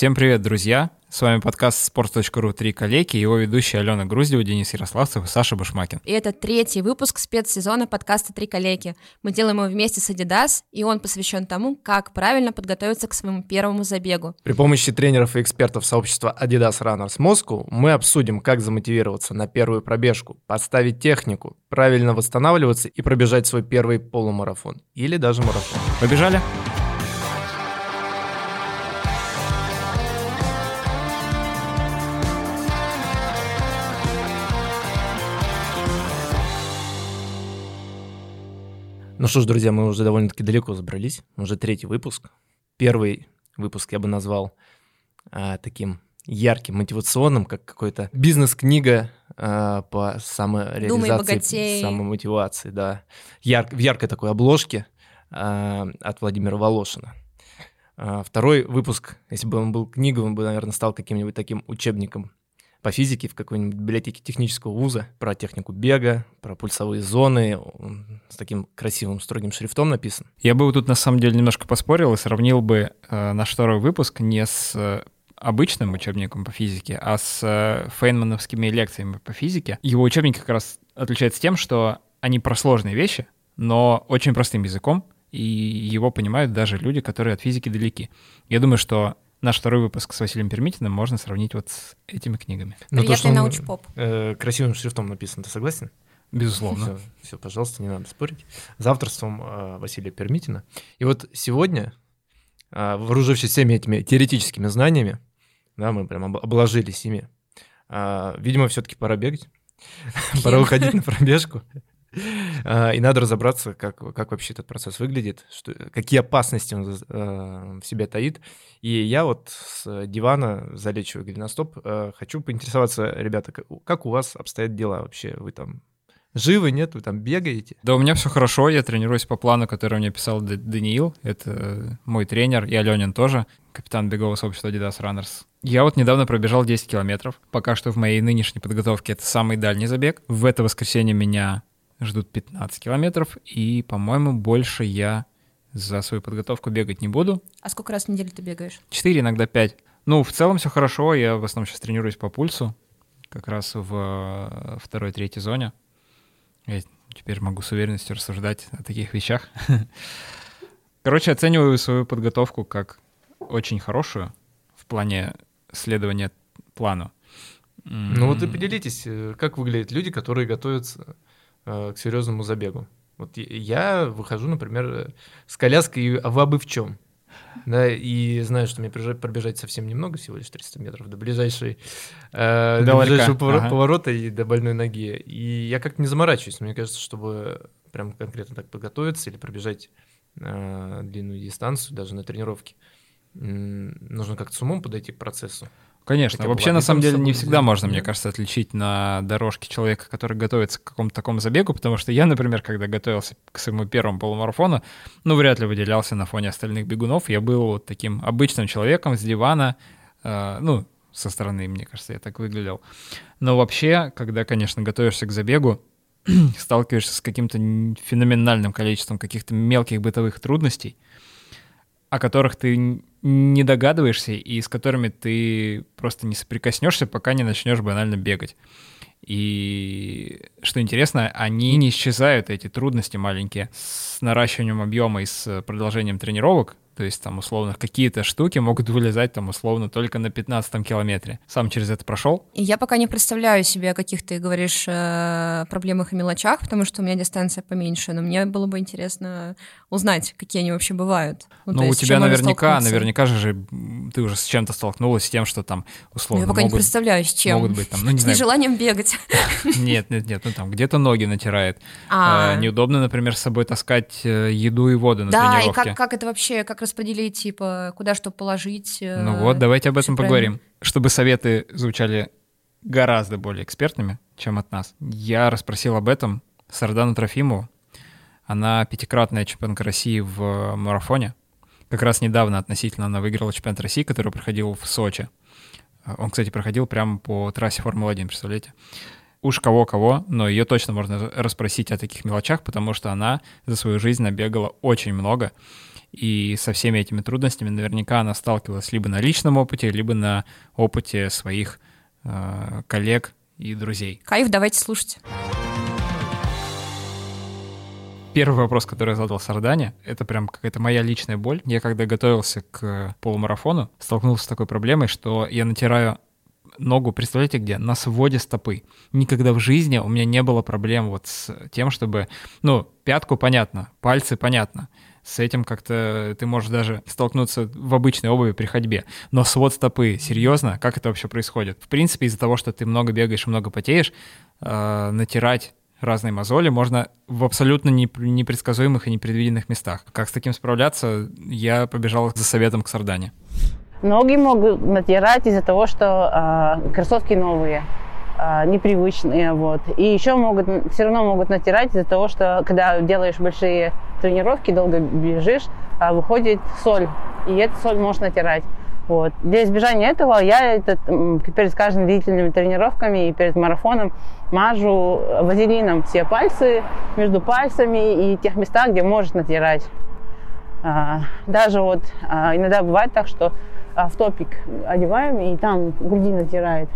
Всем привет, друзья! С вами подкаст sports.ru «Три коллеги» и его ведущие Алена Груздева, Денис Ярославцев и Саша Башмакин. И это третий выпуск спецсезона подкаста «Три коллеги». Мы делаем его вместе с Adidas, и он посвящен тому, как правильно подготовиться к своему первому забегу. При помощи тренеров и экспертов сообщества Adidas Runners Moscow мы обсудим, как замотивироваться на первую пробежку, поставить технику, правильно восстанавливаться и пробежать свой первый полумарафон или даже марафон. Побежали! Ну что ж, друзья, мы уже довольно-таки далеко забрались. Уже третий выпуск. Первый выпуск я бы назвал а, таким ярким, мотивационным, как какая-то бизнес-книга а, по самореализации, самомотивации, да. Яр, в яркой такой обложке а, от Владимира Волошина. А, второй выпуск, если бы он был книгой, он бы, наверное, стал каким-нибудь таким учебником по физике в какой-нибудь библиотеке технического вуза про технику бега, про пульсовые зоны, с таким красивым строгим шрифтом написан. Я бы тут на самом деле немножко поспорил и сравнил бы э, наш второй выпуск не с э, обычным учебником по физике, а с э, фейнмановскими лекциями по физике. Его учебник как раз отличается тем, что они про сложные вещи, но очень простым языком, и его понимают даже люди, которые от физики далеки. Я думаю, что наш второй выпуск с Василием Пермитиным можно сравнить вот с этими книгами. Ну, Приятный то, научпоп. Э, красивым шрифтом написан, ты согласен? Безусловно. Все, все, пожалуйста, не надо спорить. За авторством э, Василия Пермитина. И вот сегодня, э, вооружившись всеми этими теоретическими знаниями, да, мы прям обложились ими, э, видимо, все-таки пора бегать. Пора выходить на пробежку. А, и надо разобраться, как, как вообще этот процесс выглядит, что, какие опасности он э, в себе таит. И я вот с дивана, залечиваю голеностоп, э, хочу поинтересоваться, ребята, как у вас обстоят дела вообще? Вы там живы, нет? Вы там бегаете? Да, у меня все хорошо, я тренируюсь по плану, который мне писал Даниил, это мой тренер, и Аленин тоже, капитан бегового сообщества Adidas Runners. Я вот недавно пробежал 10 километров. Пока что в моей нынешней подготовке это самый дальний забег. В это воскресенье меня ждут 15 километров, и, по-моему, больше я за свою подготовку бегать не буду. А сколько раз в неделю ты бегаешь? Четыре, иногда пять. Ну, в целом все хорошо, я в основном сейчас тренируюсь по пульсу, как раз в э, второй-третьей зоне. Я теперь могу с уверенностью рассуждать о таких вещах. Короче, оцениваю свою подготовку как очень хорошую в плане следования плану. Ну вот и поделитесь, э, как выглядят люди, которые готовятся к серьезному забегу. Вот я выхожу, например, с коляской, а вы бы в чем? Да, и знаю, что мне пробежать совсем немного, всего лишь 300 метров до ближайшей, э, до ближайшего повор- ага. поворота и до больной ноги. И я как-то не заморачиваюсь. Мне кажется, чтобы прям конкретно так подготовиться или пробежать э, длинную дистанцию, даже на тренировке, нужно как-то с умом подойти к процессу. Конечно. Вообще, на самом деле, не всегда можно, мне кажется, отличить на дорожке человека, который готовится к какому-то такому забегу, потому что я, например, когда готовился к своему первому полумарафону, ну, вряд ли выделялся на фоне остальных бегунов. Я был вот таким обычным человеком с дивана, э, ну, со стороны, мне кажется, я так выглядел. Но вообще, когда, конечно, готовишься к забегу, сталкиваешься с каким-то феноменальным количеством каких-то мелких бытовых трудностей, о которых ты не догадываешься и с которыми ты просто не соприкоснешься, пока не начнешь банально бегать. И что интересно, они не исчезают, эти трудности маленькие, с наращиванием объема и с продолжением тренировок. То есть там условно какие-то штуки могут вылезать там условно только на 15 километре. Сам через это прошел? Я пока не представляю себе, о каких ты говоришь э, проблемах и мелочах, потому что у меня дистанция поменьше, но мне было бы интересно узнать, какие они вообще бывают. Ну, ну у тебя наверняка, наверняка же ты уже с чем-то столкнулась, с тем, что там условно ну, Я пока могут, не представляю, с чем. Могут быть там, ну не с знаю. нежеланием бегать. Нет, нет, нет, ну там где-то ноги натирает. А. Э, неудобно, например, с собой таскать э, еду и воду на тренировке. Да, и как, как это вообще, как распределить, типа, куда что положить. Э, ну вот, давайте об этом поговорим. Правильно. Чтобы советы звучали гораздо более экспертными, чем от нас. Я расспросил об этом Сардану Трофимову. Она пятикратная чемпионка России в марафоне. Как раз недавно относительно она выиграла чемпионат России, который проходил в Сочи. Он, кстати, проходил прямо по трассе Формулы-1, представляете? Уж кого-кого, но ее точно можно расспросить о таких мелочах, потому что она за свою жизнь набегала очень много. И со всеми этими трудностями наверняка она сталкивалась либо на личном опыте, либо на опыте своих э, коллег и друзей. Кайф, давайте слушать. Первый вопрос, который я задал Сардане, это прям какая-то моя личная боль. Я когда готовился к полумарафону, столкнулся с такой проблемой, что я натираю ногу, представляете где? На своде стопы. Никогда в жизни у меня не было проблем вот с тем, чтобы... Ну, пятку понятно, пальцы понятно. С этим как-то ты можешь даже столкнуться в обычной обуви при ходьбе. Но свод стопы, серьезно, как это вообще происходит? В принципе, из-за того, что ты много бегаешь и много потеешь, э, натирать разные мозоли можно в абсолютно непредсказуемых и непредвиденных местах. Как с таким справляться, я побежал за советом к Сардане. Ноги могут натирать из-за того, что э, кроссовки новые, э, непривычные, вот. И еще могут, все равно могут натирать из-за того, что когда делаешь большие тренировки, долго бежишь, э, выходит соль, и эту соль можно натирать. Вот. Для избежания этого я этот, перед каждыми длительными тренировками и перед марафоном мажу вазелином все пальцы, между пальцами и тех местах, где может натирать. А, даже вот а, иногда бывает так, что а, в топик одеваем и там груди натирает.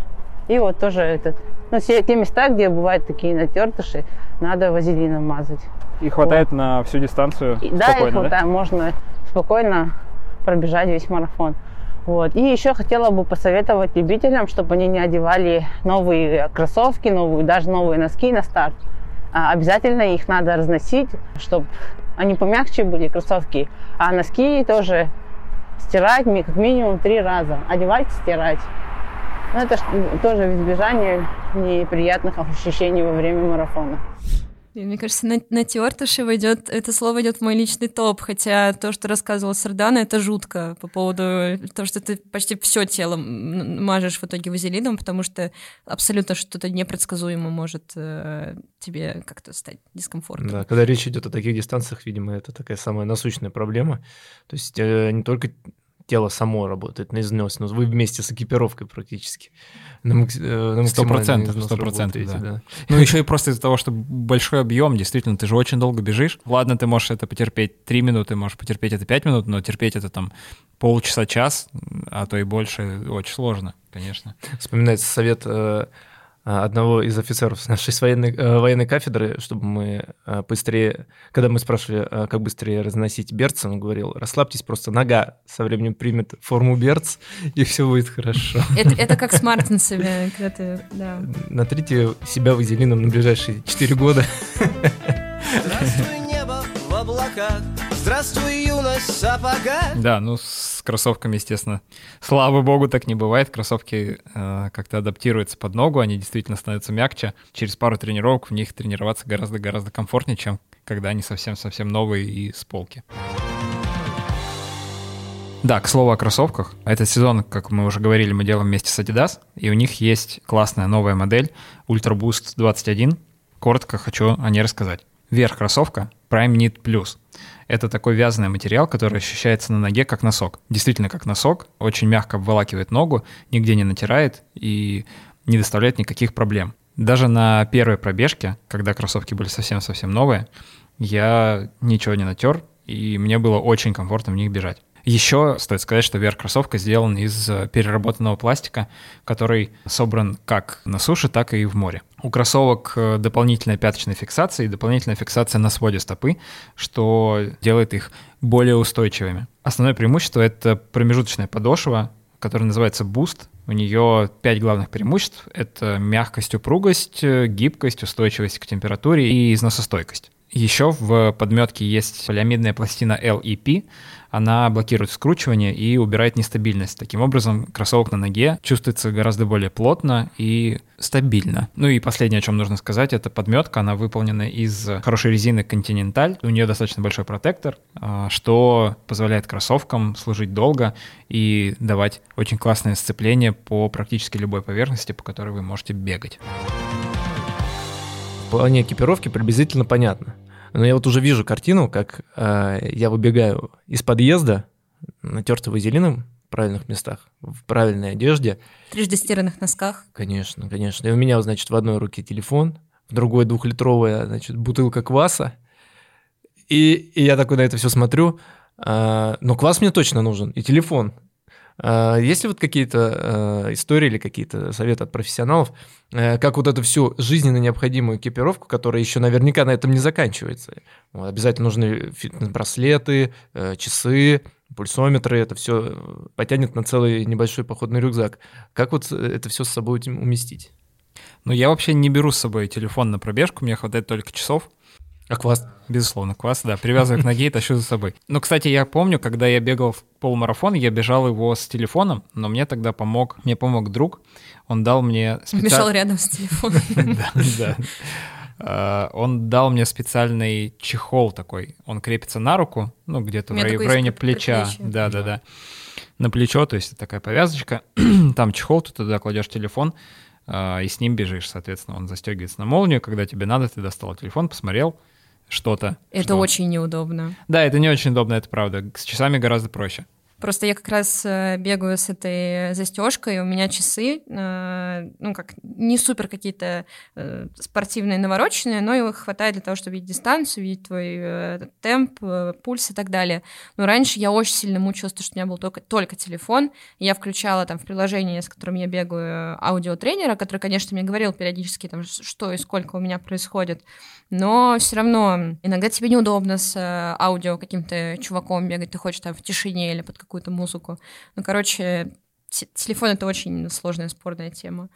И вот тоже этот, ну, все те места, где бывают такие натертыши, надо вазелином мазать. И хватает вот. на всю дистанцию и, Да, и хватает, да? можно спокойно пробежать весь марафон. Вот. И еще хотела бы посоветовать любителям, чтобы они не одевали новые кроссовки, новые, даже новые носки на старт. А обязательно их надо разносить, чтобы они помягче были, кроссовки. А носки тоже стирать как минимум три раза. Одевать, стирать. Ну, это тоже избежание неприятных ощущений во время марафона. Мне кажется, на, на тертыши войдет, это слово идет в мой личный топ, хотя то, что рассказывала Сардана, это жутко по поводу того, что ты почти все тело мажешь в итоге вазелином, потому что абсолютно что-то непредсказуемо может э, тебе как-то стать дискомфортно. Да, когда речь идет о таких дистанциях, видимо, это такая самая насущная проблема. То есть э, не только тело само работает на износ, но вы вместе с экипировкой практически. Э, сто процентов, сто процентов, да. Ну, еще и просто из-за того, что большой объем, действительно, ты же очень долго бежишь. Ладно, ты можешь это потерпеть три минуты, можешь потерпеть это пять минут, но терпеть это там полчаса, час, а то и больше, очень сложно, конечно. Вспоминается совет э, одного из офицеров с нашей военной, э, военной кафедры, чтобы мы э, быстрее, когда мы спрашивали, э, как быстрее разносить берцы, он говорил, расслабьтесь, просто нога со временем примет форму берц, и все будет хорошо. Это, это как с Мартинсами, когда ты, да. Натрите себя вазелином на ближайшие 4 года. Здравствуй, небо в облаках, здравствуй, сапога. Да, ну с кроссовками, естественно. Слава богу, так не бывает. Кроссовки э, как-то адаптируются под ногу, они действительно становятся мягче. Через пару тренировок в них тренироваться гораздо-гораздо комфортнее, чем когда они совсем-совсем новые и с полки. Да, к слову о кроссовках. Этот сезон, как мы уже говорили, мы делаем вместе с Adidas, и у них есть классная новая модель Ultra Boost 21. Коротко хочу о ней рассказать. Верх кроссовка Prime Knit Plus. Это такой вязаный материал, который ощущается на ноге как носок. Действительно как носок, очень мягко обволакивает ногу, нигде не натирает и не доставляет никаких проблем. Даже на первой пробежке, когда кроссовки были совсем-совсем новые, я ничего не натер, и мне было очень комфортно в них бежать. Еще стоит сказать, что верх кроссовка сделан из э, переработанного пластика, который собран как на суше, так и в море. У кроссовок э, дополнительная пяточная фиксация и дополнительная фиксация на своде стопы, что делает их более устойчивыми. Основное преимущество — это промежуточная подошва, которая называется Boost. У нее пять главных преимуществ. Это мягкость, упругость, э, гибкость, устойчивость к температуре и износостойкость. Еще в подметке есть полиамидная пластина LEP. Она блокирует скручивание и убирает нестабильность. Таким образом, кроссовок на ноге чувствуется гораздо более плотно и стабильно. Ну и последнее, о чем нужно сказать, это подметка. Она выполнена из хорошей резины Continental. У нее достаточно большой протектор, а, что позволяет кроссовкам служить долго и давать очень классное сцепление по практически любой поверхности, по которой вы можете бегать. Плане экипировки приблизительно понятно. Но я вот уже вижу картину, как э, я выбегаю из подъезда, натертый вазелином в правильных местах, в правильной одежде. Трижды стиранных носках. Конечно, конечно. И у меня, значит, в одной руке телефон, в другой двухлитровая, значит, бутылка кваса. И, и я такой на это все смотрю, А, но квас мне точно нужен, и телефон. А, есть ли вот какие-то истории или какие-то советы от профессионалов, как вот эту всю жизненно необходимую экипировку, которая еще наверняка на этом не заканчивается? Обязательно нужны фитнес-браслеты, часы, пульсометры, это все потянет на целый небольшой походный рюкзак. Как вот это все с собой уместить? Ну, я вообще не беру с собой телефон на пробежку, мне хватает только часов. А квас? Безусловно, квас, да. Привязываю к ноге и тащу за собой. Ну, кстати, я помню, когда я бегал в полумарафон, я бежал его с телефоном, но мне тогда помог, мне помог друг. Он дал мне... Специаль... Бежал рядом с телефоном. Да, да. А, он дал мне специальный чехол такой. Он крепится на руку, ну, где-то в районе плеча. Да, да, да. На плечо, то есть такая повязочка. Там чехол, ты туда кладешь телефон, а, и с ним бежишь, соответственно. Он застегивается на молнию, когда тебе надо, ты достал телефон, посмотрел, что-то. Это что... очень неудобно. Да, это не очень удобно, это правда. С часами гораздо проще. Просто я как раз э, бегаю с этой застежкой, у меня часы, э, ну как не супер какие-то э, спортивные, навороченные, но их хватает для того, чтобы видеть дистанцию, видеть твой темп, пульс и так далее. Но раньше я очень сильно мучилась, потому что у меня был только, только телефон. Я включала там в приложение, с которым я бегаю, аудиотренера, который, конечно, мне говорил периодически, там, что и сколько у меня происходит. Но все равно иногда тебе неудобно с аудио каким-то чуваком бегать, ты хочешь там в тишине или под какую-то музыку. Ну, короче, телефон — это очень сложная, спорная тема.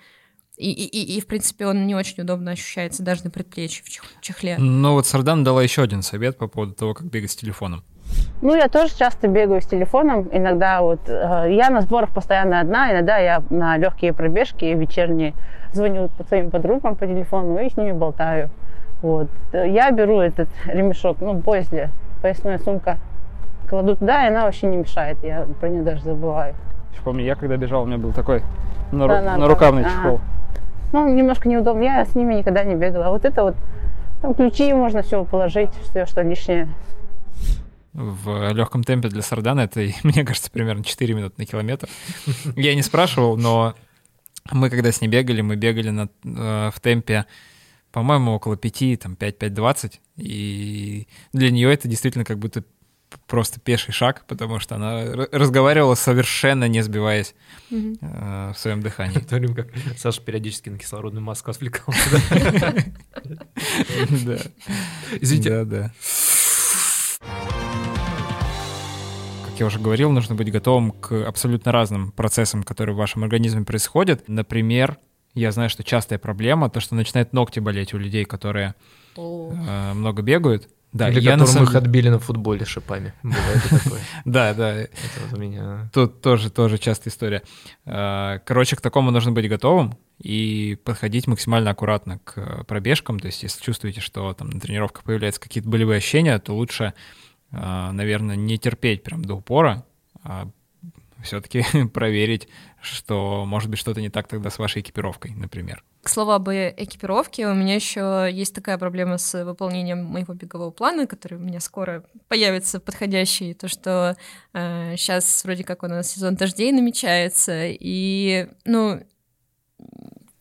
И, и, и, в принципе, он не очень удобно ощущается даже на предплечье в чехле. Ну вот Сардан дала еще один совет по поводу того, как бегать с телефоном. Ну, я тоже часто бегаю с телефоном. Иногда вот э, я на сборах постоянно одна, иногда я на легкие пробежки вечерние звоню по своим подругам по телефону и с ними болтаю. Вот. Я беру этот ремешок, ну, пояс, поясная сумка кладу туда, и она вообще не мешает. Я про нее даже забываю. Помню, я когда бежал, у меня был такой нару... да, нарукавный ага. чехол. Ну, немножко неудобно. Я с ними никогда не бегала. А вот это вот, там ключи можно все положить, все, что лишнее. В легком темпе для Сардана это, мне кажется, примерно 4 минуты на километр. Я не спрашивал, но мы когда с ней бегали, мы бегали на, э, в темпе, по-моему, около 5, там 5-5-20. И для нее это действительно как будто просто пеший шаг, потому что она разговаривала совершенно не сбиваясь mm-hmm. э, в своем дыхании. То время как Саша периодически на кислородную маску отвлекался. Да. Извините. Да, да. Как я уже говорил, нужно быть готовым к абсолютно разным процессам, которые в вашем организме происходят. Например, я знаю, что частая проблема, то, что начинают ногти болеть у людей, которые э, много бегают. Да, Или я на самом... их отбили на футболе шипами. Да, да. Это у меня... Тут тоже, тоже частая история. А, короче, к такому нужно быть готовым и подходить максимально аккуратно к пробежкам. То есть, если чувствуете, что там на тренировках появляются какие-то болевые ощущения, то лучше, а, наверное, не терпеть прям до упора, а все-таки проверить, что может быть что-то не так тогда с вашей экипировкой, например. К слову об экипировке, у меня еще есть такая проблема с выполнением моего бегового плана, который у меня скоро появится подходящий, то что э, сейчас вроде как у нас сезон дождей намечается, и, ну,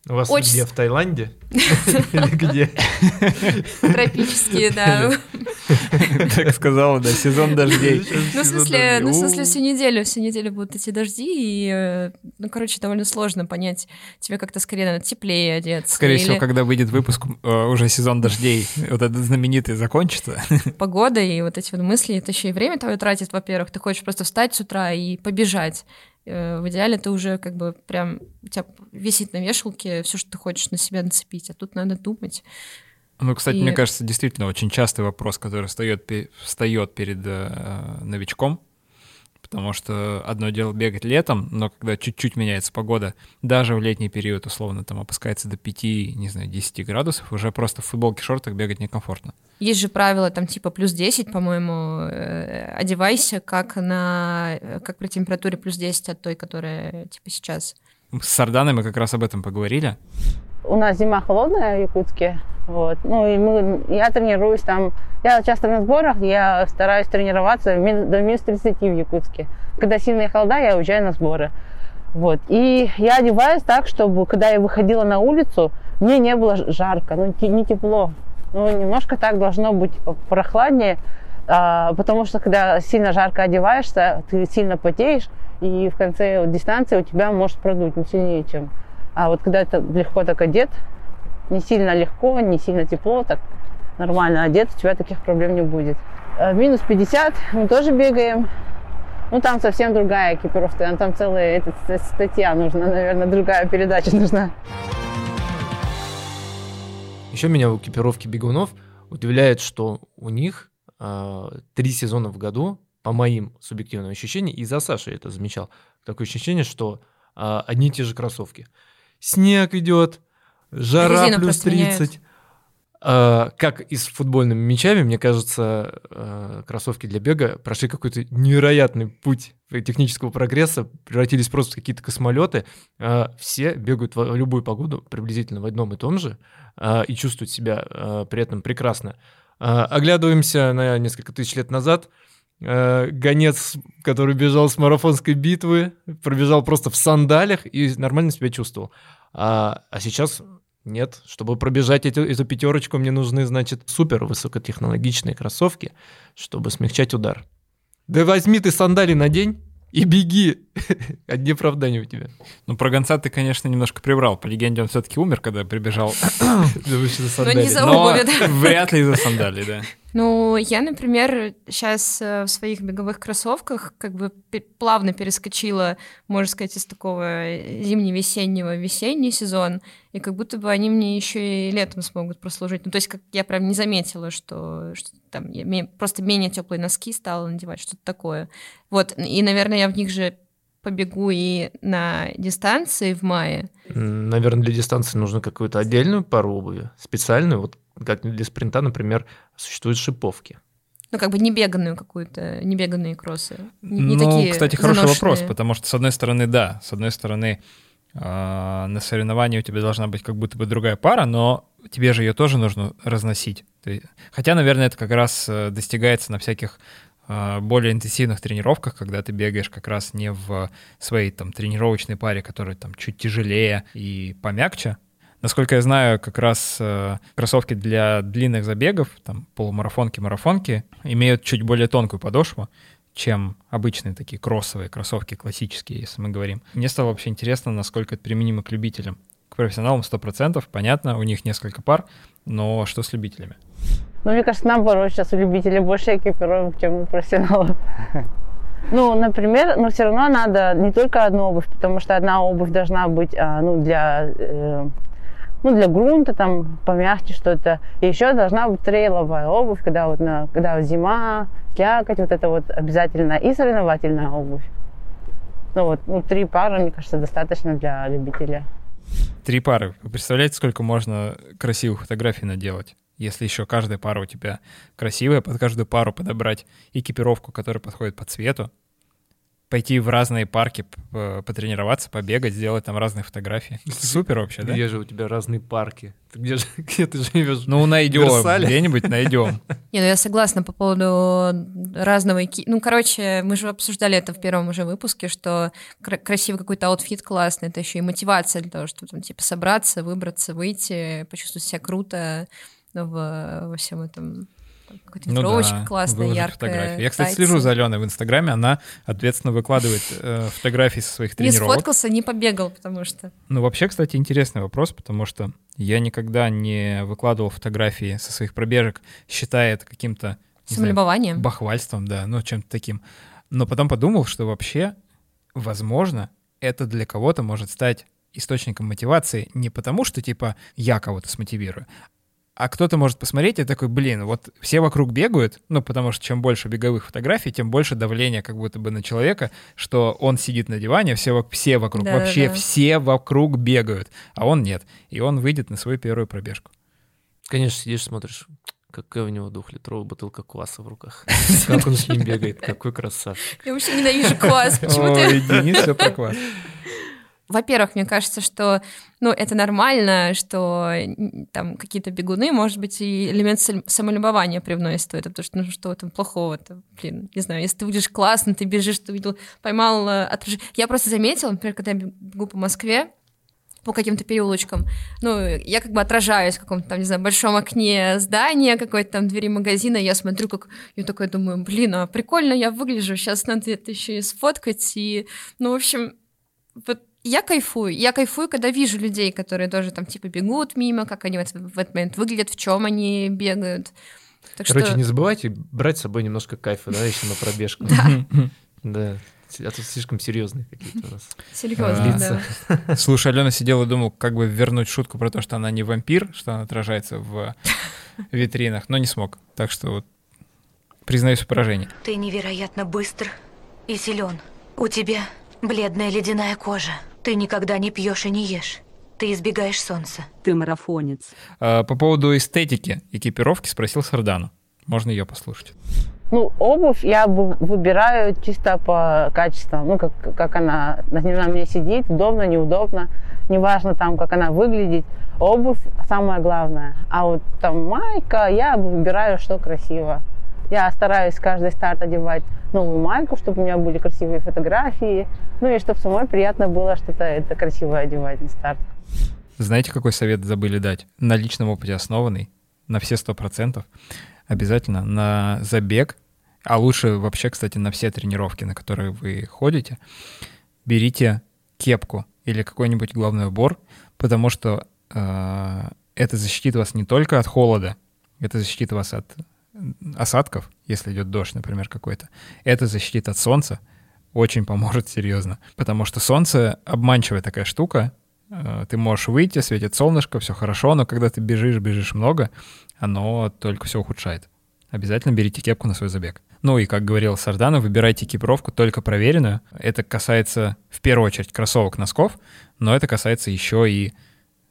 у вас Очень... где, в Таиланде? Или где? Тропические, да. Так сказала, да, сезон дождей. Ну, в смысле, ну, в смысле, всю неделю, всю неделю будут эти дожди, и, э, ну, короче, довольно сложно понять, тебе как-то скорее надо теплее одеться. Скорее всего, когда выйдет выпуск, э, уже сезон дождей, вот этот знаменитый закончится. Погода и вот эти вот мысли, это еще и время твое тратит, во-первых, ты хочешь просто встать с утра и побежать. Э, в идеале ты уже как бы прям у тебя висит на вешалке все, что ты хочешь на себя нацепить, а тут надо думать. Ну, кстати, и... мне кажется, действительно очень частый вопрос, который встает, встает перед э, новичком, потому что одно дело бегать летом, но когда чуть-чуть меняется погода, даже в летний период, условно, там опускается до 5, не знаю, 10 градусов, уже просто в футболке, шортах бегать некомфортно. Есть же правило, там типа плюс 10, по-моему, э, одевайся как на как при температуре плюс 10 от той, которая типа сейчас. С Сарданой мы как раз об этом поговорили. У нас зима холодная в Якутске, вот. Ну и мы, я тренируюсь там, я часто на сборах, я стараюсь тренироваться до минус 30 в Якутске. Когда сильные холода, я уезжаю на сборы. Вот. И я одеваюсь так, чтобы, когда я выходила на улицу, мне не было жарко, ну не тепло. Ну, немножко так должно быть прохладнее, А, потому что когда сильно жарко одеваешься, ты сильно потеешь, и в конце дистанции у тебя может продуть не сильнее, чем... А вот когда это легко так одет, не сильно легко, не сильно тепло, так нормально одет, у тебя таких проблем не будет. А, минус 50, мы тоже бегаем. Ну, там совсем другая экипировка, там целая эта статья нужна, наверное, другая передача нужна. Еще меня в экипировке бегунов удивляет, что у них э, три сезона в году, по моим субъективным ощущениям, и за Сашей это замечал, такое ощущение, что э, одни и те же кроссовки. Снег идет, жара Резина плюс просто меняется. 30. А, как и с футбольными мячами, мне кажется, а, кроссовки для бега прошли какой-то невероятный путь технического прогресса, превратились просто в какие-то космолеты. А, Все бегают в любую погоду приблизительно в одном и том же и чувствуют себя при этом прекрасно. Оглядываемся на несколько тысяч лет назад. Гонец, который бежал с марафонской битвы, пробежал просто в сандалях и нормально себя чувствовал. А сейчас нет. Чтобы пробежать эту, эту пятерочку, мне нужны, значит, супер высокотехнологичные кроссовки, чтобы смягчать удар. Да возьми ты сандали на день и беги. Одни оправдания у тебя. Ну, про гонца ты, конечно, немножко прибрал. По легенде, он все-таки умер, когда прибежал. Но не за обуви, да. вряд ли из-за сандалий, да. Ну, я, например, сейчас в своих беговых кроссовках как бы плавно перескочила, можно сказать, из такого зимне-весеннего в весенний сезон, и как будто бы они мне еще и летом смогут прослужить. Ну, то есть как я прям не заметила, что, что там я просто менее теплые носки стала надевать, что-то такое. Вот, и, наверное, я в них же побегу и на дистанции в мае. Наверное, для дистанции нужно какую-то отдельную пару обуви, специальную. Вот как для спринта, например, существуют шиповки. Ну, как бы не беганую какую-то, не беганые кроссы. Не, не ну, такие кстати, хороший вопрос, заношенные. потому что, с одной стороны, да, с одной стороны, а, на соревновании у тебя должна быть как будто бы другая пара, но тебе же ее тоже нужно разносить. Ты- Хотя, наверное, это как раз э, достигается на всяких а, более интенсивных тренировках, когда ты бегаешь как раз не в своей там тренировочной паре, которая там чуть тяжелее и помягче. Насколько я знаю, как раз э, кроссовки для длинных забегов, там полумарафонки, марафонки, имеют чуть более тонкую подошву, чем обычные такие кроссовые кроссовки классические, если мы говорим. Мне стало вообще интересно, насколько это применимо к любителям. К профессионалам 100%, понятно, у них несколько пар, но что с любителями? Ну, мне кажется, наоборот, сейчас у любителей больше экипировок, чем у профессионалов. Ну, например, но все равно надо не только одну обувь, потому что одна обувь должна быть, а, ну, для, э, ну, для грунта, там, помягче что-то. И еще должна быть трейловая обувь, когда вот, на, когда вот зима, слякоть, вот это вот обязательно. И соревновательная обувь. Ну, вот, ну, три пары, мне кажется, достаточно для любителя. Три пары. Вы представляете, сколько можно красивых фотографий наделать? Если еще каждая пара у тебя красивая, под каждую пару подобрать экипировку, которая подходит по цвету, пойти в разные парки, п- потренироваться, побегать, сделать там разные фотографии. Супер вообще, да? Где же у тебя разные парки? Ты где, же, где ты живешь? Ну, найдем, где-нибудь найдем. Не, ну я согласна по поводу разного... Ну, короче, мы же обсуждали это в первом уже выпуске, что кра- красивый какой-то аутфит классный, это еще и мотивация для того, чтобы там, типа, собраться, выбраться, выйти, почувствовать себя круто в, во всем этом. Какой-то Ну да, классная, яркая. фотографии. Я, кстати, тайтсы. слежу за Аленой в Инстаграме, она ответственно выкладывает э, фотографии со своих Не тренировок. сфоткался, не побегал, потому что... Ну, вообще, кстати, интересный вопрос, потому что я никогда не выкладывал фотографии со своих пробежек, считая это каким-то не знаю, бахвальством, да, ну, чем-то таким. Но потом подумал, что вообще, возможно, это для кого-то может стать источником мотивации не потому, что, типа, я кого-то смотивирую, а кто-то может посмотреть и такой, блин, вот все вокруг бегают, ну, потому что чем больше беговых фотографий, тем больше давления как будто бы на человека, что он сидит на диване, все, все вокруг, Да-да-да. вообще все вокруг бегают, а он нет. И он выйдет на свою первую пробежку. Конечно, сидишь, смотришь, какая у него двухлитровая бутылка кваса в руках. Как он с ним бегает, какой красавчик. Я вообще ненавижу квас. Почему ты Денис, все про квас. Во-первых, мне кажется, что ну, это нормально, что там какие-то бегуны, может быть, и элемент сам- самолюбования привносит в это, потому что ну что там плохого-то, блин, не знаю, если ты увидишь классно, ты бежишь, ты увидел, поймал э, отражение. Я просто заметила, например, когда я бегу по Москве, по каким-то переулочкам. Ну, я как бы отражаюсь в каком-то там, не знаю, большом окне здания, какой-то там двери магазина, я смотрю, как... Я такая думаю, блин, а прикольно я выгляжу, сейчас надо это еще и сфоткать, и... Ну, в общем, вот я кайфую. Я кайфую, когда вижу людей, которые тоже там типа бегут мимо, как они в этот момент выглядят, в чем они бегают. Так Короче, что... не забывайте брать с собой немножко кайфа, да, если на пробежку. Да. Да. А тут слишком серьезные какие-то у нас. Серьезно, да. Слушай, Алена сидела и думал, как бы вернуть шутку про то, что она не вампир, что она отражается в витринах, но не смог. Так что вот признаюсь в поражении. Ты невероятно быстр и силен. У тебя бледная ледяная кожа. Ты никогда не пьешь и не ешь. Ты избегаешь солнца. Ты марафонец. А, по поводу эстетики экипировки спросил Сардану. Можно ее послушать. Ну, обувь я выбираю чисто по качеству. Ну, как, как она на мне сидит, удобно, неудобно. Неважно там, как она выглядит. Обувь самое главное. А вот там майка, я выбираю, что красиво. Я стараюсь каждый старт одевать новую майку, чтобы у меня были красивые фотографии. Ну и чтобы самой приятно было что-то это красивое одевать на старт. Знаете, какой совет забыли дать? На личном опыте основанный, на все сто процентов обязательно на забег, а лучше вообще, кстати, на все тренировки, на которые вы ходите, берите кепку или какой-нибудь головной убор, потому что э, это защитит вас не только от холода, это защитит вас от осадков, если идет дождь, например, какой-то. Это защитит от солнца, очень поможет серьезно. Потому что солнце обманчивая такая штука. Э, ты можешь выйти, светит солнышко, все хорошо, но когда ты бежишь, бежишь много, оно только все ухудшает. Обязательно берите кепку на свой забег. Ну и, как говорил Сардана, выбирайте экипировку только проверенную. Это касается в первую очередь кроссовок, носков, но это касается еще и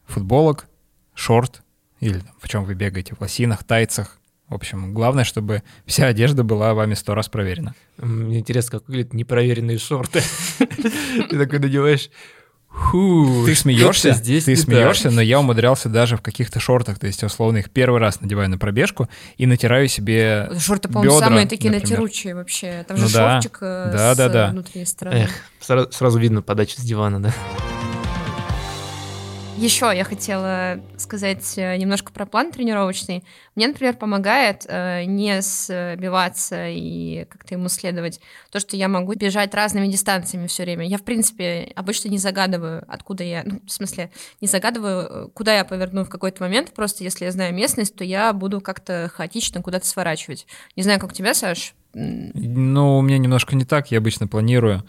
футболок, шорт, или в чем вы бегаете, в лосинах, тайцах. В общем, главное, чтобы вся одежда была вами сто раз проверена. Мне интересно, как выглядят непроверенные шорты. Ты такой надеваешь Фу, ты смеешься, здесь ты смеешься, но я умудрялся даже в каких-то шортах, то есть условно их первый раз надеваю на пробежку и натираю себе Шорты, по-моему, самые такие например. натиручие вообще. Там ну же да. шовчик э, да, с внутренней стороны. Эх, сразу видно подачу с дивана, да? Еще я хотела сказать э, немножко про план тренировочный. Мне, например, помогает э, не сбиваться и как-то ему следовать то, что я могу бежать разными дистанциями все время. Я, в принципе, обычно не загадываю, откуда я, ну, в смысле, не загадываю, э, куда я поверну в какой-то момент. Просто если я знаю местность, то я буду как-то хаотично куда-то сворачивать. Не знаю, как у тебя, Саш? Ну, у меня немножко не так. Я обычно планирую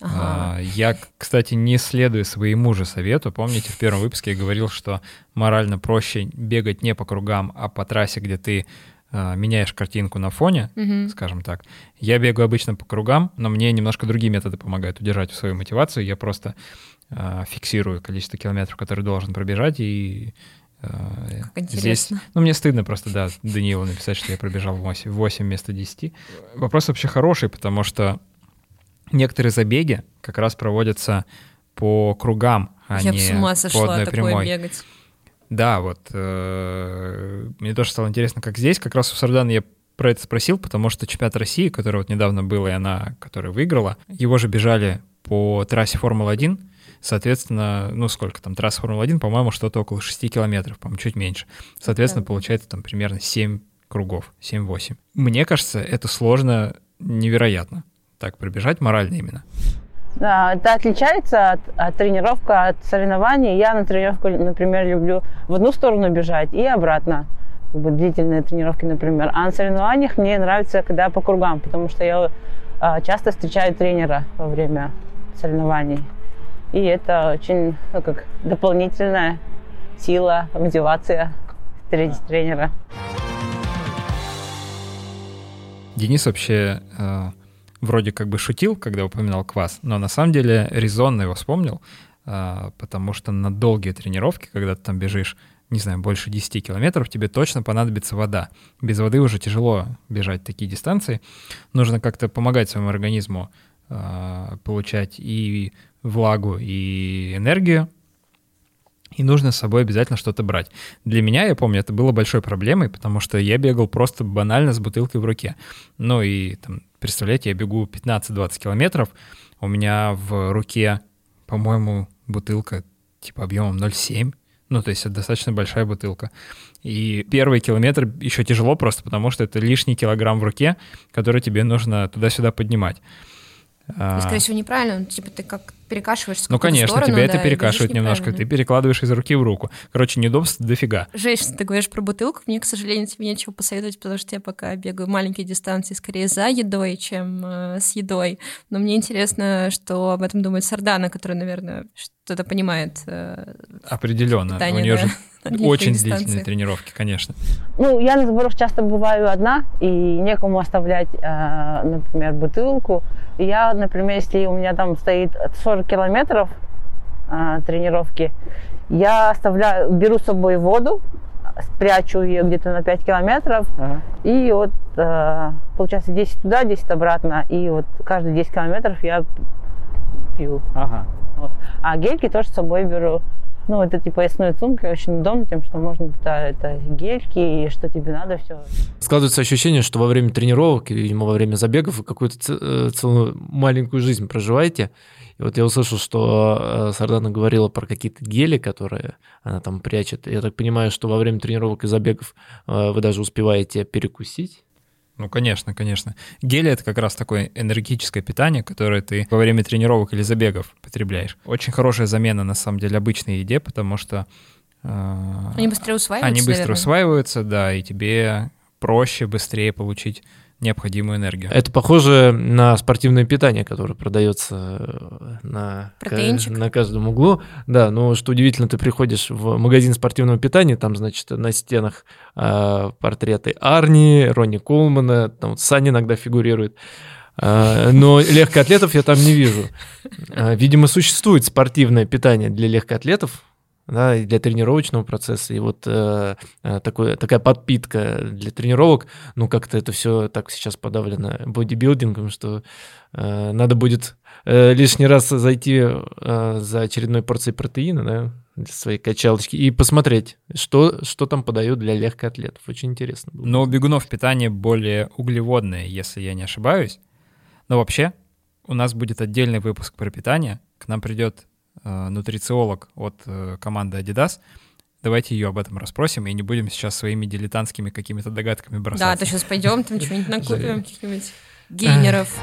Ага. А, я, кстати, не следую своему же совету. Помните, в первом выпуске я говорил, что морально проще бегать не по кругам, а по трассе, где ты а, меняешь картинку на фоне, угу. скажем так. Я бегаю обычно по кругам, но мне немножко другие методы помогают удержать свою мотивацию. Я просто э, фиксирую количество километров, которые должен пробежать, и э, здесь... Ну, мне стыдно просто, да, Даниилу написать, что я пробежал 8, 8 вместо 10. Вопрос вообще хороший, потому что некоторые забеги как раз проводятся по кругам, а Я не с ума сошла по одной такое прямой. бегать. Да, вот э, мне тоже стало интересно, как здесь. Как раз у Сардана я про это спросил, потому что чемпионат России, который вот недавно был, и она, которая выиграла, его же бежали по трассе Формулы-1, соответственно, ну сколько там, трасса Формулы-1, по-моему, что-то около 6 километров, по-моему, чуть меньше. Соответственно, да. получается там примерно 7 кругов, 7-8. Мне кажется, это сложно невероятно так пробежать морально именно. Да, это отличается от, от тренировки, от соревнований. Я на тренировку, например, люблю в одну сторону бежать и обратно. Как бы длительные тренировки, например. А на соревнованиях мне нравится, когда по кругам, потому что я а, часто встречаю тренера во время соревнований. И это очень, ну, как дополнительная сила, мотивация тренера. Денис вообще э, вроде как бы шутил, когда упоминал квас, но на самом деле резонно его вспомнил, а, потому что на долгие тренировки, когда ты там бежишь, не знаю, больше 10 километров, тебе точно понадобится вода. Без воды уже тяжело бежать такие дистанции. Нужно как-то помогать своему организму а, получать и влагу, и энергию, и нужно с собой обязательно что-то брать. Для меня, я помню, это было большой проблемой, потому что я бегал просто банально с бутылкой в руке. Ну и, там, представляете, я бегу 15-20 километров, у меня в руке, по-моему, бутылка типа объемом 0,7. Ну, то есть это достаточно большая бутылка. И первый километр еще тяжело просто потому, что это лишний килограмм в руке, который тебе нужно туда-сюда поднимать. И, скорее всего, неправильно. Типа ты как перекашиваешь Ну, конечно, сторону, тебя да, это перекашивает немножко. Ты перекладываешь из руки в руку. Короче, неудобств дофига. Жесть, ты говоришь про бутылку. Мне, к сожалению, тебе нечего посоветовать, потому что я пока бегаю маленькие дистанции скорее за едой, чем э, с едой. Но мне интересно, что об этом думает Сардана, которая, наверное, что-то понимает. Э, Определенно. У нее да. же очень длительные тренировки, конечно. Ну, я на сборах часто бываю одна, и некому оставлять, э, например, бутылку. И я, например, если у меня там стоит 40 километров э, тренировки, я оставляю, беру с собой воду, спрячу ее где-то на 5 километров, ага. и вот э, получается 10 туда, 10 обратно, и вот каждые 10 километров я пью. Ага. Вот. А гельки тоже с собой беру. Ну, это типа поясной сумка, очень удобно тем, что можно туда это гельки и что тебе надо, все. Складывается ощущение, что во время тренировок, видимо, во время забегов вы какую-то э, целую маленькую жизнь проживаете. И вот я услышал, что э, Сардана говорила про какие-то гели, которые она там прячет. Я так понимаю, что во время тренировок и забегов э, вы даже успеваете перекусить. Ну, конечно, конечно. Гели — это как раз такое энергетическое питание, которое ты во время тренировок или забегов потребляешь. Очень хорошая замена, на самом деле, обычной еде, потому что... Э, они быстрее усваиваются, Они быстро наверное. усваиваются, да, и тебе проще, быстрее получить необходимую энергию. Это похоже на спортивное питание, которое продается э, на, на каждом углу. Да, но что удивительно, ты приходишь в магазин спортивного питания, там, значит, на стенах э, портреты Арни, Ронни Колмана, там вот Сань иногда фигурирует. Э, но легкоатлетов я там не вижу. Э, видимо, существует спортивное питание для легкоатлетов, да, для тренировочного процесса, и вот э, э, такой, такая подпитка для тренировок, ну как-то это все так сейчас подавлено бодибилдингом, что э, надо будет э, лишний раз зайти э, за очередной порцией протеина, да, для своей качалочки и посмотреть, что, что там подают для легкоатлетов. Очень интересно. Было. Но у бегунов питание более углеводное, если я не ошибаюсь. Но вообще у нас будет отдельный выпуск про питание. К нам придет нутрициолог от э, команды Adidas. Давайте ее об этом расспросим и не будем сейчас своими дилетантскими какими-то догадками бросаться. Да, то сейчас пойдем, там что-нибудь накупим, каких-нибудь гейнеров.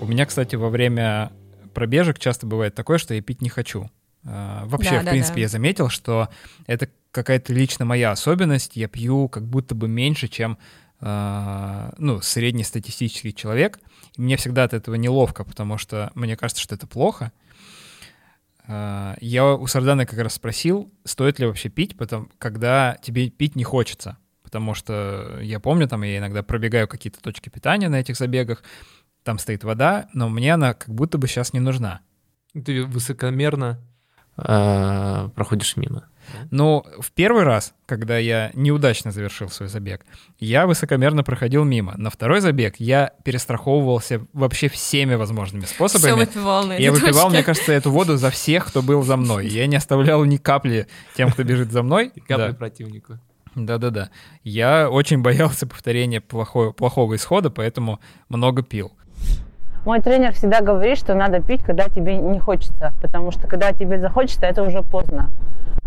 У меня, кстати, во время пробежек часто бывает такое, что я пить не хочу. Э, вообще, да, в да, принципе, да. я заметил, что это какая-то лично моя особенность. Я пью как будто бы меньше, чем ну, среднестатистический человек. И мне всегда от этого неловко, потому что мне кажется, что это плохо. А, я у Сардана как раз спросил, стоит ли вообще пить, потом, когда тебе пить не хочется. Потому что я помню, там я иногда пробегаю какие-то точки питания на этих забегах, там стоит вода, но мне она как будто бы сейчас не нужна. Ты высокомерно э, проходишь мимо. Ну, в первый раз, когда я неудачно завершил свой забег, я высокомерно проходил мимо. На второй забег я перестраховывался вообще всеми возможными способами. Все выпивал на Я выпивал, точке. мне кажется, эту воду за всех, кто был за мной. Я не оставлял ни капли тем, кто бежит за мной. Капли да. противнику. Да-да-да. Я очень боялся повторения плохого, плохого исхода, поэтому много пил. Мой тренер всегда говорит, что надо пить, когда тебе не хочется, потому что когда тебе захочется, это уже поздно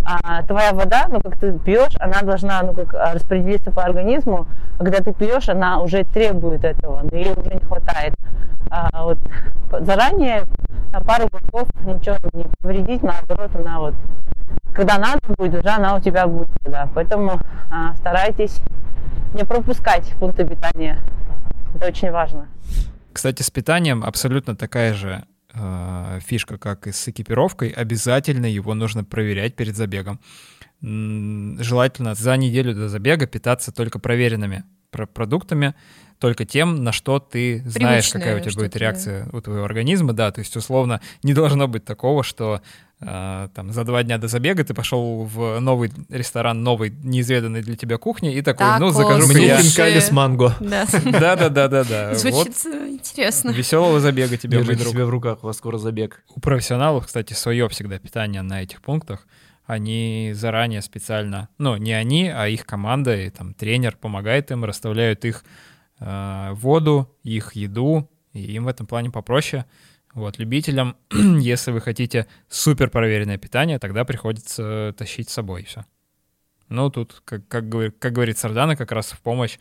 а твоя вода, ну, как ты пьешь, она должна, ну, как а, распределиться по организму. А когда ты пьешь, она уже требует этого, но ей уже не хватает. А вот заранее на пару глотков ничего не повредить, наоборот, она вот, когда надо будет, уже она у тебя будет, да. Поэтому а, старайтесь не пропускать пункты питания. Это очень важно. Кстати, с питанием абсолютно такая же э, фишка, как и с экипировкой, обязательно его нужно проверять перед забегом. Желательно за неделю до забега питаться только проверенными продуктами, только тем, на что ты знаешь, какая у тебя будет реакция у твоего организма, да, то есть условно не должно быть такого, что там за два дня до забега ты пошел в новый ресторан, новый неизведанный для тебя кухни и такой, так, ну закажу мне я... пинкали с манго. Да, да, да, да, да. Звучит вот. интересно. Веселого забега тебе, Держите мой друг. себя в руках, у вас скоро забег. У профессионалов, кстати, свое всегда питание на этих пунктах они заранее специально, ну, не они, а их команда и там тренер помогает им, расставляют их э, воду, их еду, и им в этом плане попроще. Вот, любителям, если вы хотите супер проверенное питание, тогда приходится тащить с собой все. Ну, тут, как, как, говорит, как говорит Сардана, как раз в помощь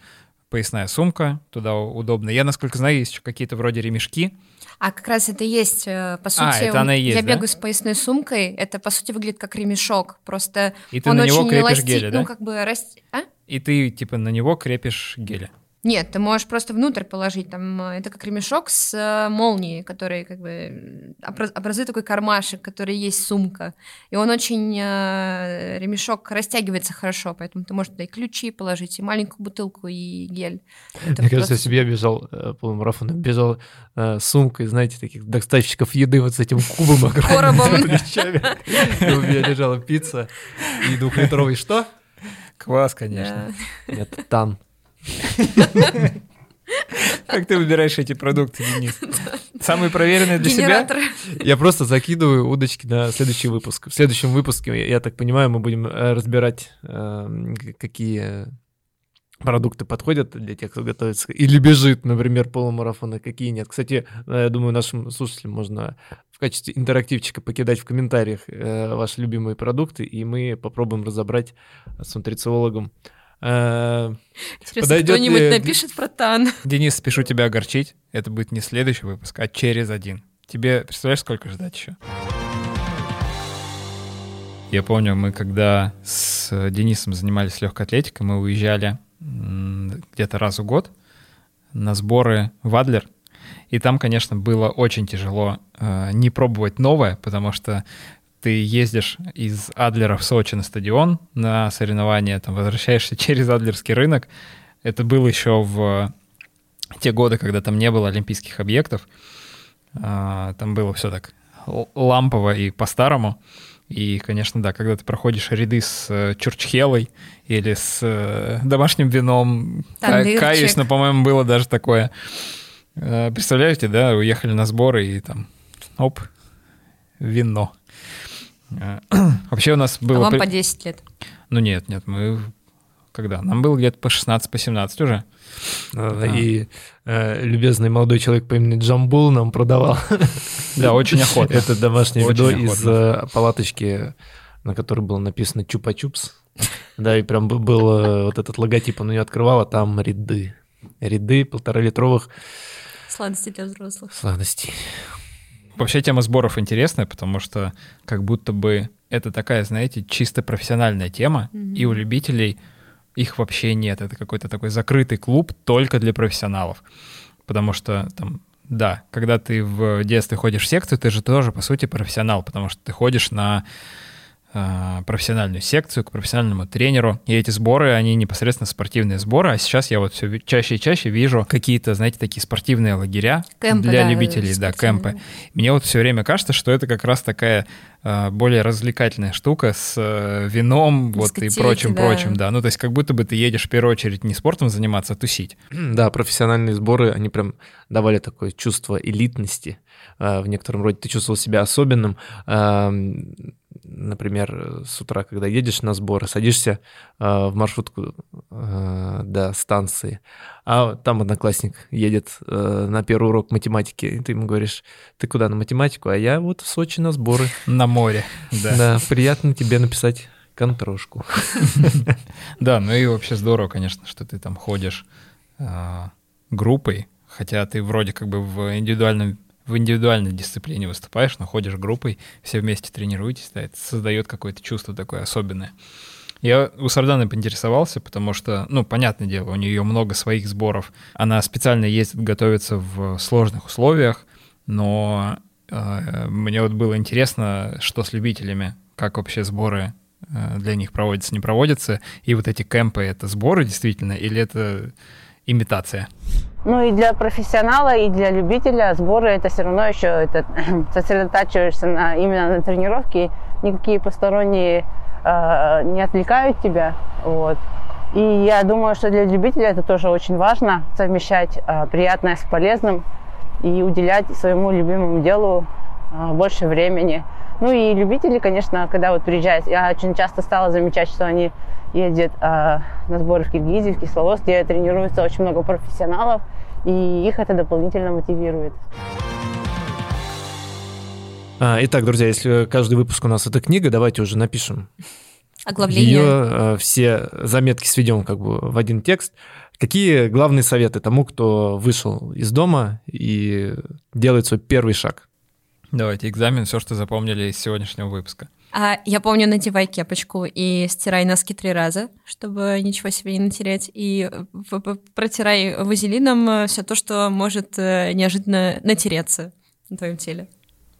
поясная сумка, туда удобно. Я, насколько знаю, есть еще какие-то вроде ремешки. А как раз это есть, э, по сути, А, это она и есть, я да? бегаю с поясной сумкой, это, по сути, выглядит как ремешок, просто И ты он на него очень крепишь эластичный, гели, да? ну, как бы, раст... а? И ты, типа, на него крепишь гели. Нет, ты можешь просто внутрь положить, там, э, это как ремешок с э, молнией, который, как бы, образует такой кармашек, который есть сумка, и он очень, э, ремешок растягивается хорошо, поэтому ты можешь туда и ключи положить, и маленькую бутылку, и гель. Это Мне кажется, просто если бы я бежал э, полумарафон, бежал э, сумкой, знаете, таких доставщиков еды вот с этим кубом огромным у меня лежала пицца и двухлитровый что? Квас, конечно. Нет, тан. Как ты выбираешь эти продукты, Денис? Самые проверенные для себя? Генератор. Я просто закидываю удочки на следующий выпуск. В следующем выпуске, я так понимаю, мы будем э, разбирать, э, к- какие продукты подходят для тех, кто готовится, или бежит, например, полумарафон, а какие нет. Кстати, э, я думаю, нашим слушателям можно в качестве интерактивчика покидать в комментариях э, ваши любимые продукты, и мы попробуем разобрать с нутрициологом. Интересно, кто-нибудь ли- напишет про тан? Денис, спешу тебя огорчить. Это будет не следующий выпуск, а через один. Тебе представляешь, сколько ждать еще? Я помню, мы когда с Денисом занимались легкой атлетикой, мы уезжали где-то раз в год на сборы в Адлер. И там, конечно, было очень тяжело э, не пробовать новое, потому что ты ездишь из Адлера в Сочи на стадион на соревнования, там возвращаешься через Адлерский рынок. Это было еще в те годы, когда там не было олимпийских объектов. А, Там было все так лампово и по-старому. И, конечно, да, когда ты проходишь ряды с э, чурчхелой или с э, домашним вином, Тандырчик. каюсь, но, по-моему, было даже такое. Э, Представляете, да, уехали на сборы и там, оп, вино. Э, Вообще у нас А было... вам при- по 10 лет. Ну нет, нет, мы... Когда? Нам было где-то по 16, по 17 уже. э, И э, любезный молодой человек по имени Джамбул нам продавал Да, очень охотно. Это домашнее Очень видео из охотно. э, палаточки, на которой было написано «Чупа-чупс». Да, и прям был э, вот этот логотип, он ее открывал, а там ряды. Ряды полторалитровых Сладости для взрослых. сладостей. Вообще тема сборов интересная, потому что как будто бы это такая, знаете, чисто профессиональная тема, Мгм. и у любителей их вообще нет. Это какой-то такой закрытый клуб только для профессионалов. Потому что там, да, когда ты в детстве ходишь в секцию, ты же тоже, по сути, профессионал, потому что ты ходишь на профессиональную секцию, к профессиональному тренеру. И эти сборы, они непосредственно спортивные сборы. А сейчас я вот все чаще и чаще вижу какие-то, знаете, такие спортивные лагеря Кемпы, для да, любителей, да, кемпы. Мне вот все время кажется, что это как раз такая э, более развлекательная штука с э, вином вот и прочим, да. прочим, да. Ну, то есть как будто бы ты едешь в первую очередь не спортом заниматься, а тусить. Да, профессиональные сборы, они прям давали такое чувство элитности. А, В некотором роде ты чувствовал себя особенным. Например, с утра, когда едешь на сборы, садишься а, в маршрутку а, до станции, а там одноклассник едет а, на первый урок математики, и ты ему говоришь, ты куда на математику? А я вот в Сочи на сборы. На море, да. Да, приятно тебе написать контрошку. Да, ну и вообще здорово, конечно, что ты там ходишь а, группой, хотя ты вроде как бы в индивидуальном в индивидуальной дисциплине выступаешь, но ходишь группой, все вместе тренируетесь, да, это создает какое-то чувство такое особенное. Я у Сарданы поинтересовался, потому что, ну, понятное дело, у нее много своих сборов. Она специально ездит готовиться в сложных условиях, но э, мне вот было интересно, что с любителями, как вообще сборы э, для них проводятся, не проводятся, и вот эти кемпы — это сборы действительно, или это имитация? Ну и для профессионала, и для любителя сборы это все равно еще это, сосредотачиваешься на, именно на тренировке, никакие посторонние э, не отвлекают тебя. Вот. И я думаю, что для любителя это тоже очень важно совмещать э, приятное с полезным и уделять своему любимому делу э, больше времени. Ну и любители, конечно, когда вот приезжают, я очень часто стала замечать, что они ездят э, на сборы в Киргизии, в Кисловодск, где тренируется очень много профессионалов, и их это дополнительно мотивирует. А, итак, друзья, если каждый выпуск у нас это книга, давайте уже напишем Оглавление. ее, э, все заметки сведем как бы в один текст. Какие главные советы тому, кто вышел из дома и делает свой первый шаг? Давайте экзамен, все, что запомнили из сегодняшнего выпуска. А я помню, надевай кепочку и стирай носки три раза, чтобы ничего себе не натереть. И в- протирай вазелином все то, что может э, неожиданно натереться на твоем теле.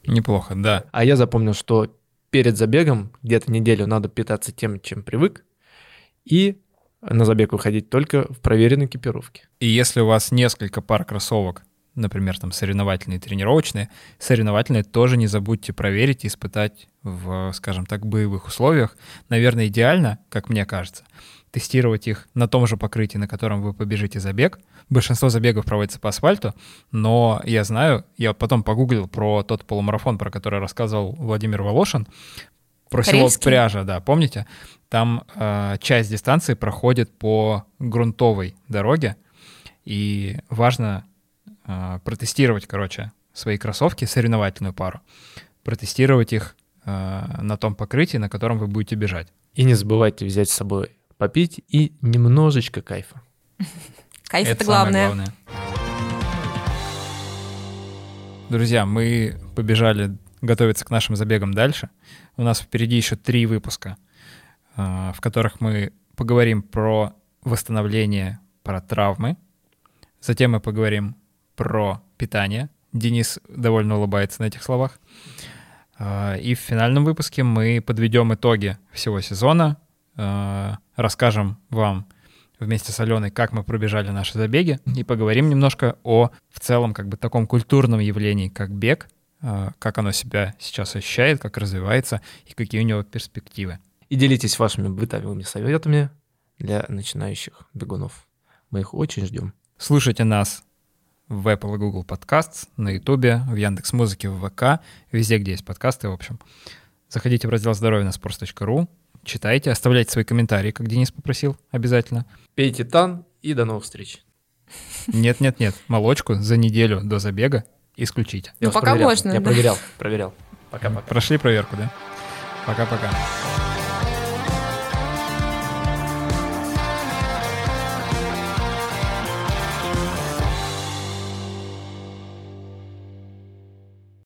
Неплохо, да. А я запомнил, что перед забегом где-то неделю надо питаться тем, чем привык, и на забег выходить только в проверенной экипировке. И если у вас несколько пар кроссовок, например, там соревновательные тренировочные, соревновательные тоже не забудьте проверить и испытать в, скажем так, боевых условиях. Наверное, идеально, как мне кажется, тестировать их на том же покрытии, на котором вы побежите забег. Большинство забегов проводится по асфальту, но я знаю, я потом погуглил про тот полумарафон, про который рассказывал Владимир Волошин, про село? Пряжа, да, помните? Там э, часть дистанции проходит по грунтовой дороге, и важно э, протестировать, короче, свои кроссовки, соревновательную пару, протестировать их э, на том покрытии, на котором вы будете бежать. И не забывайте взять с собой попить и немножечко кайфа. Кайф это, главное. Друзья, мы побежали готовиться к нашим забегам дальше. У нас впереди еще три выпуска, э, в которых мы поговорим про восстановление, про травмы. Затем мы поговорим про питание. Денис довольно улыбается на этих словах. Э, И в финальном выпуске мы подведем итоги всего сезона, э, расскажем вам вместе с Аленой, как мы пробежали наши забеги, и поговорим немножко о в целом как бы таком культурном явлении, как бег, э, как оно себя сейчас ощущает, как развивается и какие у него перспективы. И делитесь вашими бытовыми советами для начинающих бегунов. Мы их очень ждем. Слушайте нас в Apple и Google Podcasts, на YouTube, в Яндекс Музыке, в ВК, везде, где есть подкасты, в общем. Заходите в раздел здоровья на sports.ru, читайте, оставляйте свои комментарии, как Денис попросил, обязательно. Пейте тан и до новых встреч. Нет-нет-нет, молочку за неделю до забега исключите. Ну, пока проверял. можно, Я да. проверял, проверял. Пока-пока. Прошли проверку, да? Пока-пока.